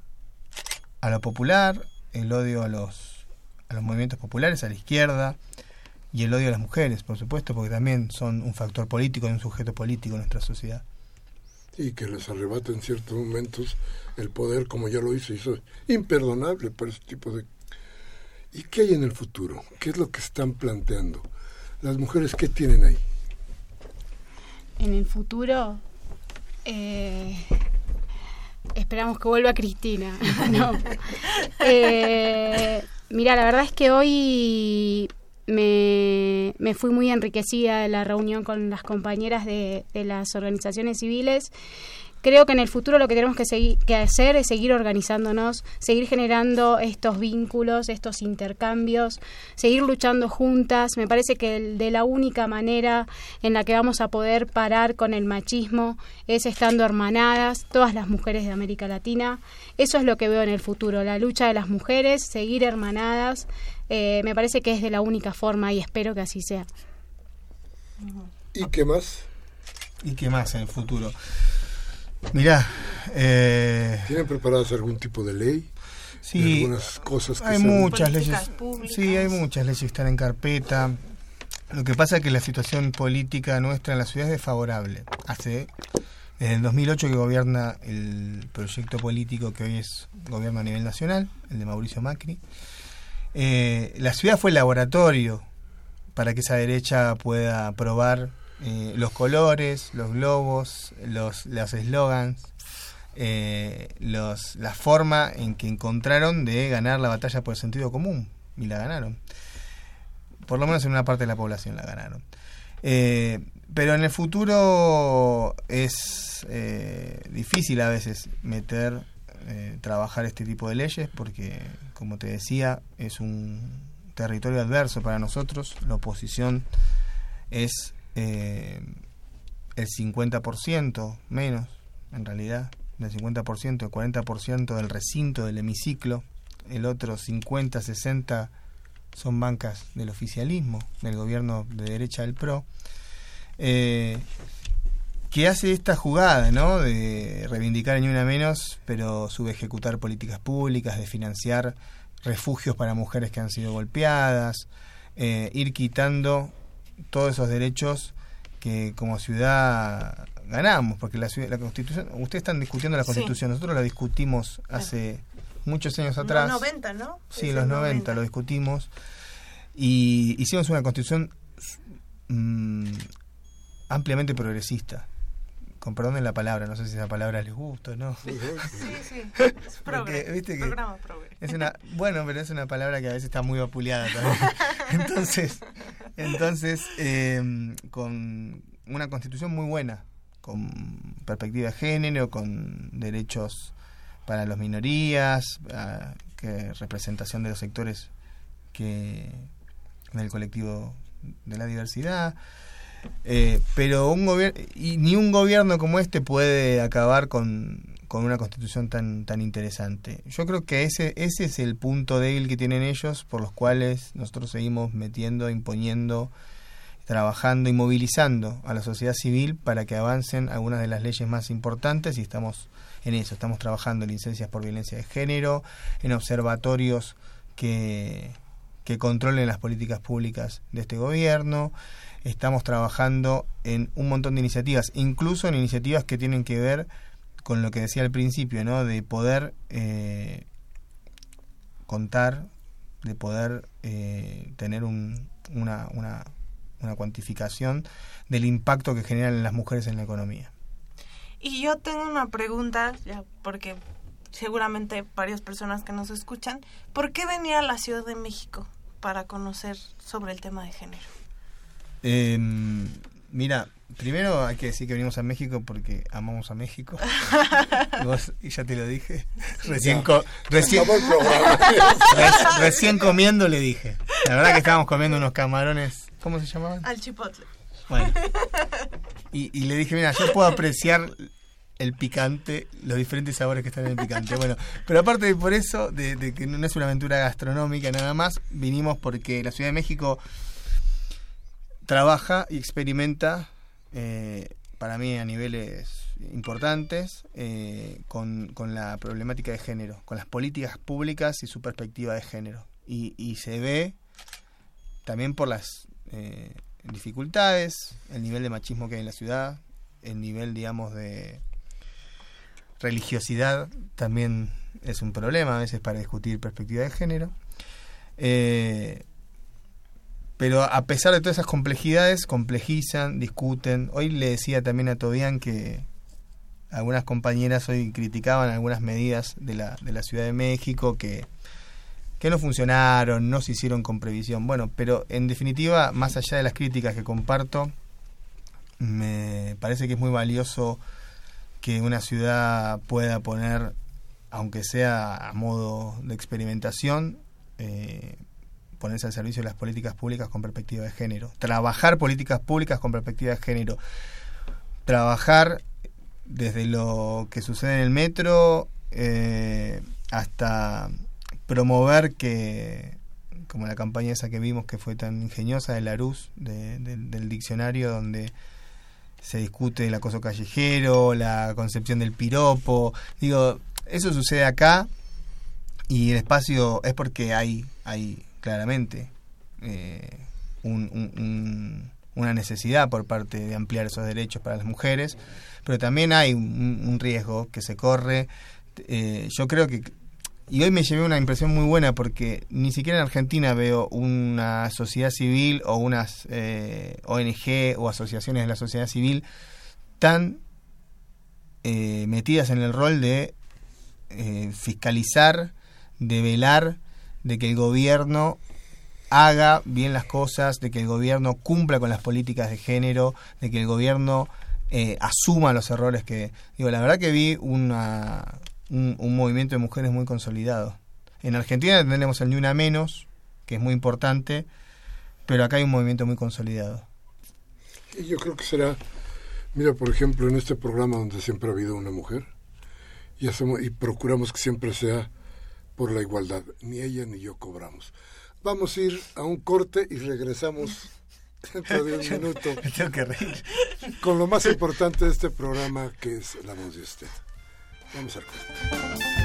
a lo popular, el odio a los, a los movimientos populares, a la izquierda, y el odio a las mujeres, por supuesto, porque también son un factor político y un sujeto político en nuestra sociedad. Y que les arrebata en ciertos momentos el poder, como ya lo hizo, hizo imperdonable para ese tipo de... ¿Y qué hay en el futuro? ¿Qué es lo que están planteando? ¿Las mujeres qué tienen ahí? En el futuro, eh, esperamos que vuelva Cristina. no. Eh, mira, la verdad es que hoy me, me, fui muy enriquecida de la reunión con las compañeras de, las organizaciones civiles creo que en el futuro lo que tenemos que, seguir, que hacer es seguir organizándonos, seguir generando estos vínculos, estos intercambios, seguir luchando juntas. Me parece que de la única manera en la que vamos a poder parar con el machismo es estando hermanadas, todas las mujeres de América Latina. Eso es lo que veo en el futuro, la lucha de las mujeres, seguir hermanadas. Eh, me parece que es de la única forma y espero que así sea. ¿Y qué más? ¿Y qué más en el futuro? Mirá, eh, ¿tienen preparadas algún tipo de ley? Sí, algunas cosas que hay muchas leyes. Sí, hay muchas leyes que están en carpeta. Lo que pasa es que la situación política nuestra en la ciudad es desfavorable. Hace desde el 2008 que gobierna el proyecto político que hoy es gobierno a nivel nacional, el de Mauricio Macri. Eh, la ciudad fue el laboratorio para que esa derecha pueda aprobar eh, los colores, los globos, los eslogans, eh, los, la forma en que encontraron de ganar la batalla por el sentido común. Y la ganaron. Por lo menos en una parte de la población la ganaron. Eh, pero en el futuro es difícil a veces meter, trabajar este tipo de leyes porque, como te decía, es un territorio adverso para nosotros. La oposición es eh, el 50% menos, en realidad, del 50%, el 40% del recinto del hemiciclo, el otro 50, 60 son bancas del oficialismo, del gobierno de derecha del PRO, eh, que hace esta jugada, ¿no? De reivindicar ni una menos, pero subejecutar políticas públicas, de financiar refugios para mujeres que han sido golpeadas, eh, ir quitando todos esos derechos que como ciudad ganamos, porque la, ciudad, la constitución, ustedes están discutiendo la constitución, nosotros la discutimos hace muchos años atrás. Los 90, ¿no? Sí, los 90, lo discutimos y hicimos una constitución mm, ampliamente progresista. Con perdón de la palabra, no sé si esa palabra les gusta, ¿no? Sí, sí. Es progre, ¿viste que Es una, bueno, pero es una palabra que a veces está muy vapuleada también. Entonces, entonces, em, con una constitución muy buena, con perspectiva de género, con derechos para las minorías, que representación de los sectores que del colectivo de la diversidad. Eh, pero un gobierno y ni un gobierno como este puede acabar con, con una constitución tan tan interesante. Yo creo que ese ese es el punto débil que tienen ellos por los cuales nosotros seguimos metiendo, imponiendo, trabajando y movilizando a la sociedad civil para que avancen algunas de las leyes más importantes y estamos en eso, estamos trabajando en licencias por violencia de género, en observatorios que que controlen las políticas públicas de este gobierno. Estamos trabajando en un montón de iniciativas, incluso en iniciativas que tienen que ver con lo que decía al principio, ¿no? De poder eh, contar, de poder eh, tener un, una, una, una cuantificación del impacto que generan las mujeres en la economía. Y yo tengo una pregunta, ya porque seguramente varias personas que nos escuchan, ¿por qué venir a la Ciudad de México para conocer sobre el tema de género? Eh, mira, primero hay que decir que venimos a México porque amamos a México. y, vos, y ya te lo dije. Recién, co- recién, recién comiendo le dije. La verdad que estábamos comiendo unos camarones. ¿Cómo se llamaban? Al chipotle. Bueno. Y, y le dije, mira, yo puedo apreciar el picante, los diferentes sabores que están en el picante. Bueno, pero aparte de por eso, de, de que no es una aventura gastronómica nada más, vinimos porque la Ciudad de México trabaja y experimenta, eh, para mí a niveles importantes, eh, con, con la problemática de género, con las políticas públicas y su perspectiva de género. Y, se ve también por las eh, dificultades, el nivel de machismo que hay en la ciudad, el nivel, digamos, de religiosidad también es un problema a veces para discutir perspectiva de género. Pero a pesar de todas esas complejidades, complejizan, discuten. Hoy le decía también a Tobian que algunas compañeras hoy criticaban algunas medidas de la, de la Ciudad de México que, que no funcionaron, no se hicieron con previsión. Bueno, pero en definitiva, más allá de las críticas que comparto, me parece que es muy valioso que una ciudad pueda poner, aunque sea a modo de experimentación, eh, ponerse al servicio de las políticas públicas con perspectiva de género. Trabajar políticas públicas con perspectiva de género. Trabajar desde lo que sucede en el metro eh, hasta promover que, como la campaña esa que vimos que fue tan ingeniosa de Larus, de, de, del diccionario, donde se discute el acoso callejero, la concepción del piropo. Digo, eso sucede acá y el espacio es porque hay, hay claramente eh, un, un, un, una necesidad por parte de ampliar esos derechos para las mujeres, pero también hay un, riesgo que se corre. Eh, yo creo que y hoy me llevé una impresión muy buena porque ni siquiera en Argentina veo una sociedad civil o unas eh, ONG o asociaciones de la sociedad civil tan metidas en el rol de fiscalizar, de velar, de que el gobierno haga bien las cosas, de que el gobierno cumpla con las políticas de género, de que el gobierno eh, asuma los errores que... Digo, la verdad que vi una, un, un, movimiento de mujeres muy consolidado. En Argentina tenemos el Ni Una Menos, que es muy importante, pero acá hay un movimiento muy consolidado. Yo creo que será, mira, por ejemplo, en este programa donde siempre ha habido una mujer, y, hacemos, y procuramos que siempre sea por la igualdad. Ni ella ni yo cobramos. Vamos a ir a un corte y regresamos dentro de un minuto. Me tengo que reír. Con lo más importante de este programa, que es la voz de usted. Vamos al corte.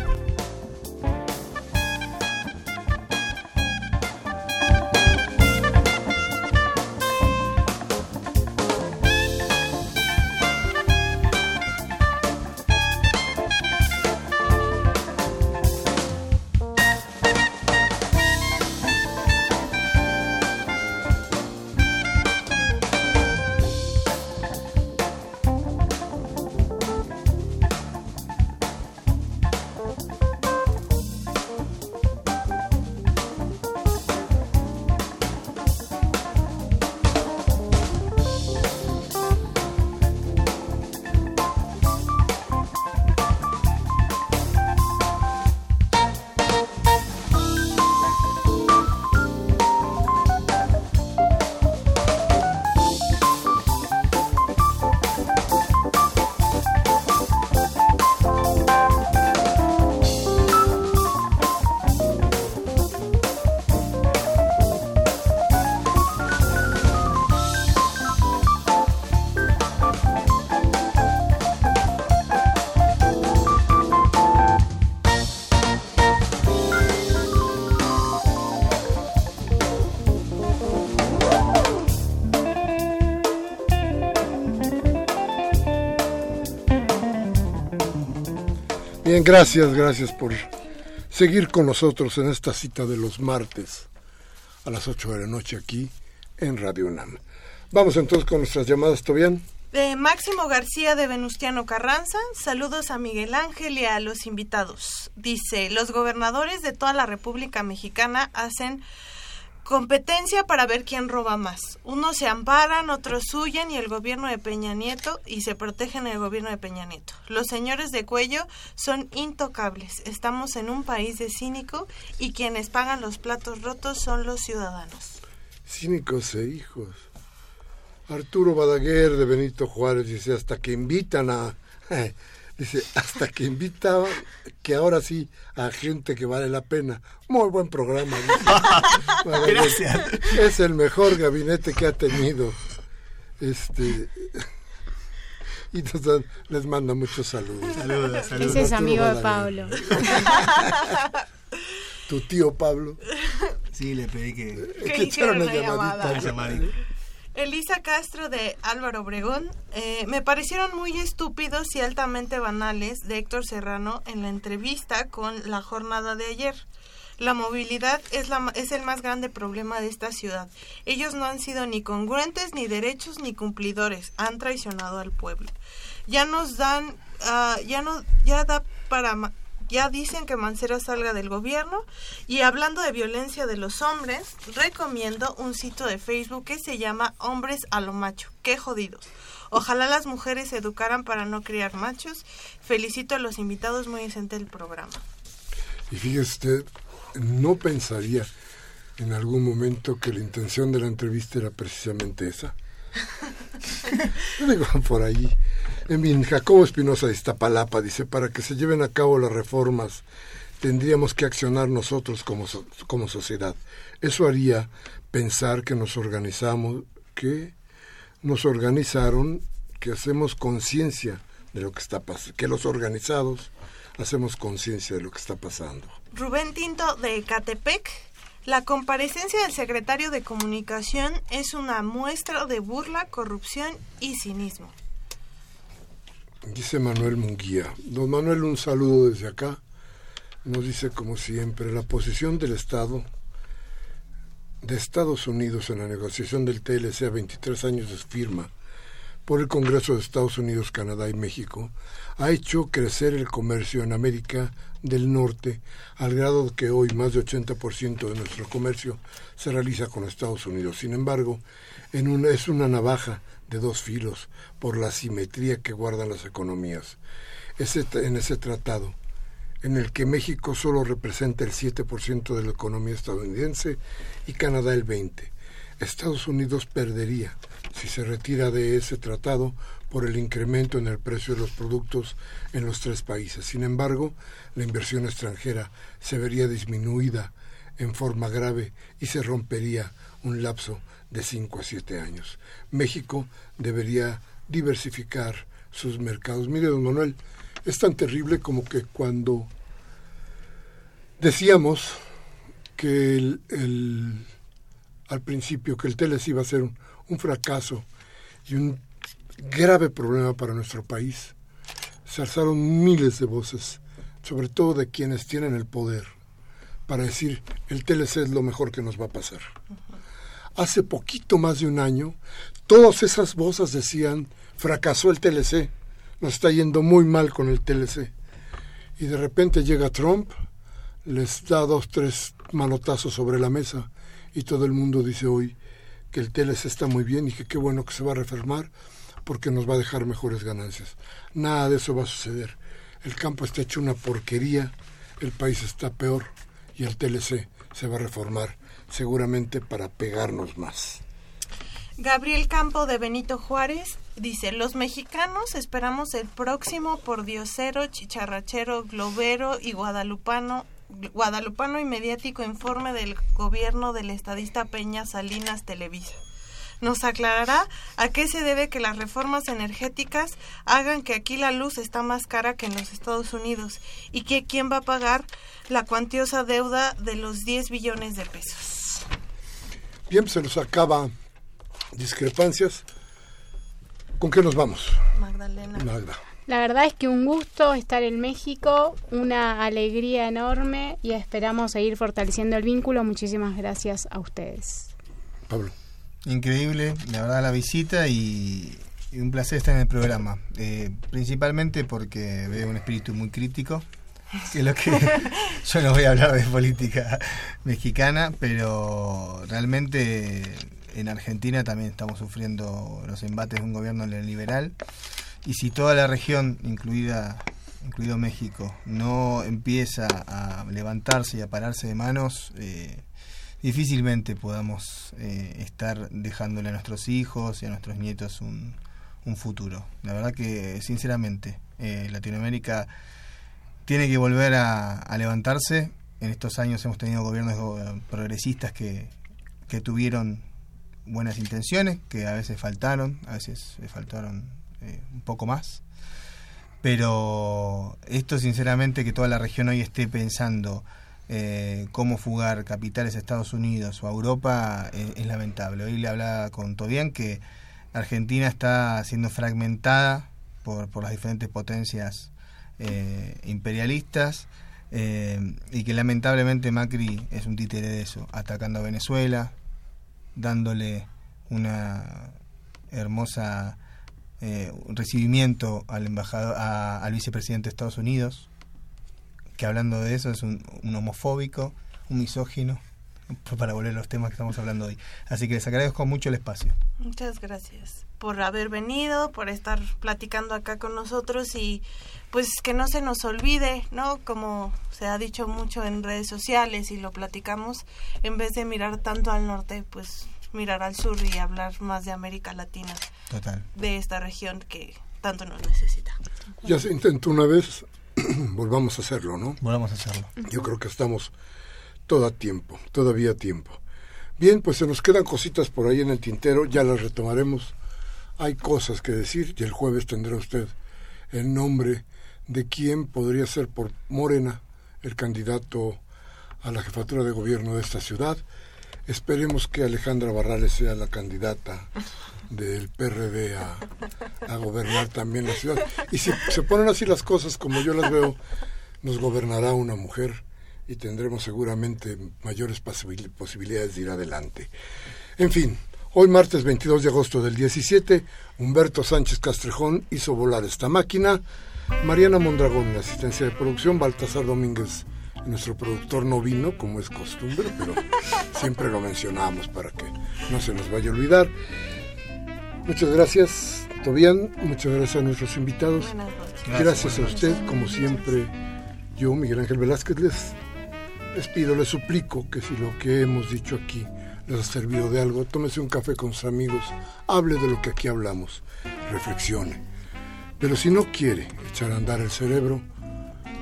Bien, gracias, gracias por seguir con nosotros en esta cita de los martes a las 8 de la noche aquí en Radio UNAM. Vamos entonces con nuestras llamadas, ¿todo bien? De Máximo García de Venustiano Carranza, saludos a Miguel Ángel y a los invitados. Dice, los gobernadores de toda la República Mexicana hacen Competencia para ver quién roba más. Unos se amparan, otros huyen y el gobierno de Peña Nieto y se protegen el gobierno de Peña Nieto. Los señores de cuello son intocables. Estamos en un país de cínico y quienes pagan los platos rotos son los ciudadanos. Cínicos e hijos. Arturo Badaguer de Benito Juárez dice hasta que invitan a Dice, hasta que invita, que ahora sí, a gente que vale la pena. Muy buen programa. Gracias. Es el mejor gabinete que ha tenido. Este y les manda muchos saludos. Saludos, saludos. Ese es amigo de Pablo. tu tío Pablo. Sí, le pedí que, que, hicieron una llamadita. Elisa Castro de Álvaro Obregón, eh, me parecieron muy estúpidos y altamente banales de Héctor Serrano en la entrevista con la jornada de ayer. La movilidad es, la, es el más grande problema de esta ciudad. Ellos no han sido ni congruentes, ni derechos, ni cumplidores. Han traicionado al pueblo. Ya nos dan, uh, ya no, ya da para ya dicen que Mancera salga del gobierno. Y hablando de violencia de los hombres, recomiendo un sitio de Facebook que se llama Hombres a lo Macho. Qué jodidos. Ojalá las mujeres se educaran para no criar machos. Felicito a los invitados, muy decente el programa. Y fíjese usted, no pensaría en algún momento que la intención de la entrevista era precisamente esa. Digo, por ahí. En fin, Jacobo Espinosa de Iztapalapa dice, para que se lleven a cabo las reformas tendríamos que accionar nosotros como, como sociedad. Eso haría pensar que nos organizamos, que nos organizaron, que hacemos conciencia de lo que está pasando, que los organizados hacemos conciencia de lo que está pasando. Rubén Tinto de Catepec la comparecencia del secretario de Comunicación es una muestra de burla, corrupción y cinismo. Dice Manuel Munguía. Don Manuel, un saludo desde acá. Nos dice, como siempre, la posición del Estado de Estados Unidos en la negociación del TLC a 23 años de firma por el Congreso de Estados Unidos, Canadá y México, ha hecho crecer el comercio en América del Norte al grado que hoy más de 80% de nuestro comercio se realiza con Estados Unidos. Sin embargo, en es una navaja de dos filos por la simetría que guardan las economías. Ese, en ese tratado, en el que México solo representa el 7% de la economía estadounidense y Canadá el 20%. Estados Unidos perdería si se retira de ese tratado por el incremento en el precio de los productos en los tres países. Sin embargo, la inversión extranjera se vería disminuida en forma grave y se rompería un lapso de 5 a 7 años. México debería diversificar sus mercados. Mire, don Manuel, es tan terrible como que cuando decíamos que el, al principio que el TELES iba a ser un, un fracaso y un grave problema para nuestro país, se alzaron miles de voces, sobre todo de quienes tienen el poder, para decir el TLC es lo mejor que nos va a pasar. Hace poquito más de un año, todas esas voces decían fracasó el TLC, nos está yendo muy mal con el TLC. Y de repente llega Trump, les da dos, tres manotazos sobre la mesa y todo el mundo dice hoy que el TLC está muy bien y que qué bueno que se va a reformar porque nos va a dejar mejores ganancias. Nada de eso va a suceder. El campo está hecho una porquería, el país está peor y el TLC se va a reformar seguramente para pegarnos más. Gabriel Campo de Benito Juárez dice, los mexicanos esperamos el próximo por Diosero, chicharrachero, globero y guadalupano guadalupano y mediático informe del gobierno del estadista Peña Salinas Televisa nos aclarará a qué se debe que las reformas energéticas hagan que aquí la luz está más cara que en los Estados Unidos y que quién va a pagar la cuantiosa deuda de los 10 billones de pesos. Bien, se nos acaba discrepancias. ¿Con qué nos vamos? Magdalena. Magda. La verdad es que un gusto estar en México, una alegría enorme y esperamos seguir fortaleciendo el vínculo. Muchísimas gracias a ustedes. Pablo. Increíble, la verdad, la visita y, un placer estar en el programa. Eh, principalmente porque veo un espíritu muy crítico que lo que yo no voy a hablar de política mexicana, pero realmente en Argentina también estamos sufriendo los embates de un gobierno neoliberal y si toda la región, incluida incluido México, no empieza a levantarse y a pararse de manos, eh, difícilmente podamos eh, estar dejándole a nuestros hijos y a nuestros nietos un, un futuro. La verdad que, sinceramente, eh, Latinoamérica tiene que volver a, levantarse. En estos años hemos tenido gobiernos eh, progresistas que, que tuvieron buenas intenciones, que a veces faltaron, a veces faltaron eh, un poco más. Pero esto, sinceramente, que toda la región hoy esté pensando cómo fugar capitales a Estados Unidos o a Europa es, lamentable. Hoy le hablaba con Tobian que Argentina está siendo fragmentada por, por las diferentes potencias eh, imperialistas eh, y que lamentablemente Macri es un títere de eso, atacando a Venezuela, dándole una hermosa eh, recibimiento al embajador, al vicepresidente de Estados Unidos, que hablando de eso es un, un homofóbico, un misógino, para volver a los temas que estamos hablando hoy. Así que les agradezco mucho el espacio. Muchas gracias por haber venido, por estar platicando acá con nosotros y pues que no se nos olvide, ¿no? Como se ha dicho mucho en redes sociales y lo platicamos, en vez de mirar tanto al norte, pues mirar al sur y hablar más de América Latina. Total. De esta región que tanto nos necesita. Ya se intentó una vez, volvamos a hacerlo, ¿no? Volvamos a hacerlo. Yo creo que estamos todo a tiempo, todavía a tiempo. Bien, pues se nos quedan cositas por ahí en el tintero, ya las retomaremos. Hay cosas que decir y el jueves tendrá usted el nombre de quién podría ser por Morena el candidato a la jefatura de gobierno de esta ciudad. Esperemos que Alejandra Barrales sea la candidata del PRD a, a gobernar también la ciudad. Y si se ponen así las cosas como yo las veo, nos gobernará una mujer y tendremos seguramente mayores posibilidades de ir adelante. En fin, hoy martes 22 de agosto del 17, Humberto Sánchez Castrejón hizo volar esta máquina, Mariana Mondragón en asistencia de producción, Baltasar Domínguez, nuestro productor no vino, como es costumbre, pero siempre lo mencionamos para que no se nos vaya a olvidar. Muchas gracias, Tobián, muchas gracias a nuestros invitados. Gracias a usted, como siempre, yo, Miguel Ángel Velázquez, les les pido, les suplico que si lo que hemos dicho aquí les ha servido de algo, tómese un café con sus amigos, hable de lo que aquí hablamos, reflexione. Pero si no quiere echar a andar el cerebro,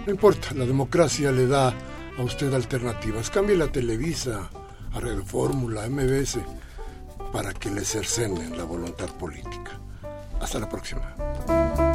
no importa, la democracia le da a usted alternativas. Cambie la Televisa, a Red Fórmula, MBS, para que le cercenen la voluntad política. Hasta la próxima.